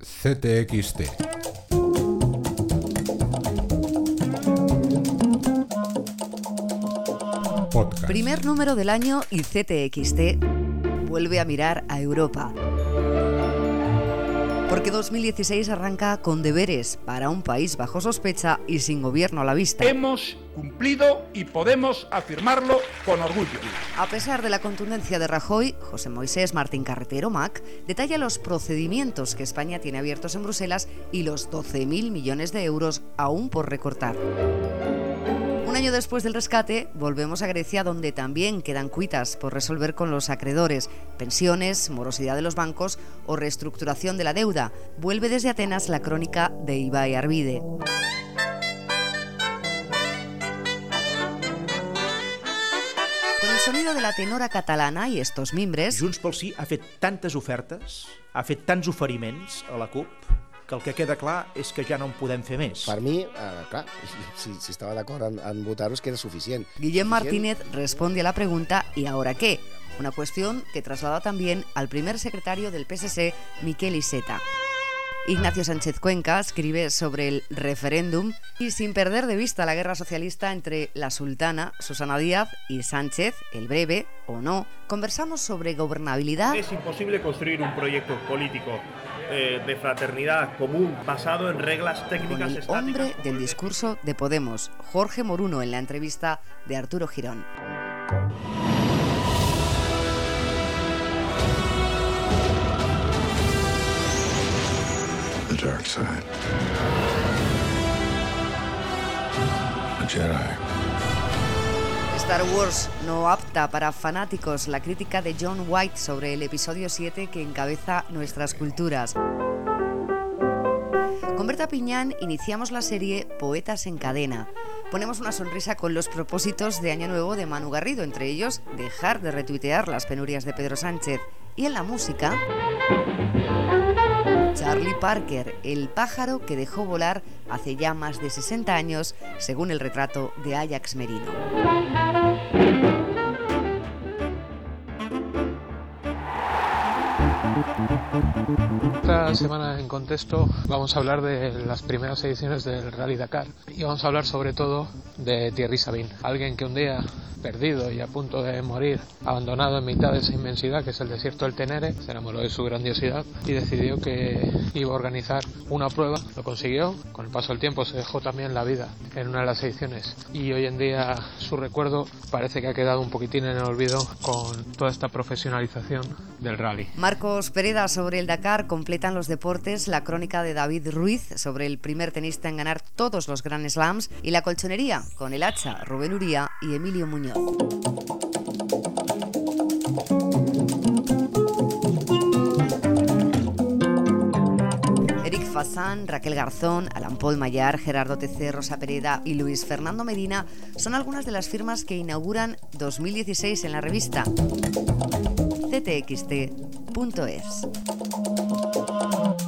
CTXT. Primer número del año y CTXT vuelve a mirar a Europa. Porque 2016 arranca con deberes para un país bajo sospecha y sin gobierno a la vista. Hemos cumplido y podemos afirmarlo con orgullo. A pesar de la contundencia de Rajoy, José Moisés Martín Carretero Mac detalla los procedimientos que España tiene abiertos en Bruselas y los 12.000 millones de euros aún por recortar. Año después del rescate, volvemos a Grecia donde también quedan cuitas por resolver con los acreedores, pensiones, morosidad de los bancos o reestructuración de la deuda. Vuelve desde Atenas la crónica de Ibai Arvide. Sonido de la tenora catalana i estos mimbres, Junts pel Sí ha fet tantes ofertes, ha fet a la CUP, que el que queda clar és que ja no en podem fer més. Per mi, eh, clar, si, si estava d'acord en, en votar-ho és que era suficient. Guillem. Martínez responde a la pregunta ¿y ahora qué? Una cuestión que traslada también al primer secretario del PSC, Miquel Iseta. Ignacio Sánchez Cuenca escribe sobre el referéndum y sin perder de vista la guerra socialista entre la sultana, Susana Díaz, y Sánchez, el breve o no, conversamos sobre gobernabilidad, Es imposible construir un proyecto político eh, de fraternidad común basado en reglas con técnicas el estáticas. hombre del discurso de Podemos, Jorge Moruno, en la entrevista de Arturo Girón. The dark side. A Jedi. Star Wars no apta para fanáticos, la crítica de John White sobre el episodio 7 que encabeza nuestras culturas. Con Berta Piñán iniciamos la serie Poetas en Cadena. Ponemos una sonrisa con los propósitos de Año Nuevo de Manu Garrido, entre ellos dejar de retuitear las penurias de Pedro Sánchez. Y en la música, Charlie Parker, el pájaro que dejó volar hace ya más de 60 años, según el retrato de Ajax Merino. Esta semana en contexto vamos a hablar de las primeras ediciones del Rally Dakar. Y vamos a hablar sobre todo de Thierry Sabine, alguien que un día perdido y a punto de morir, abandonado en mitad de esa inmensidad que es el desierto del Tenere, se enamoró de su grandiosidad y decidió que iba a organizar una prueba, lo consiguió, con el paso del tiempo se dejó también la vida en una de las ediciones. Y hoy en día su recuerdo parece que ha quedado un poquitín en el olvido con toda esta profesionalización del rally. Marcos Pereda sobre el Dakar completan los deportes, la crónica de David Ruiz sobre el primer tenista en ganar todos los Grand Slams y la colchonería con el hacha Rubén Uría y Emilio Muñoz. Eric Fassan, Raquel Garzón, Alan Paul Mayar, Gerardo TC, Rosa Pereda y Luis Fernando Medina son algunas de las firmas que inauguran 2016 en la revista ctxt.es.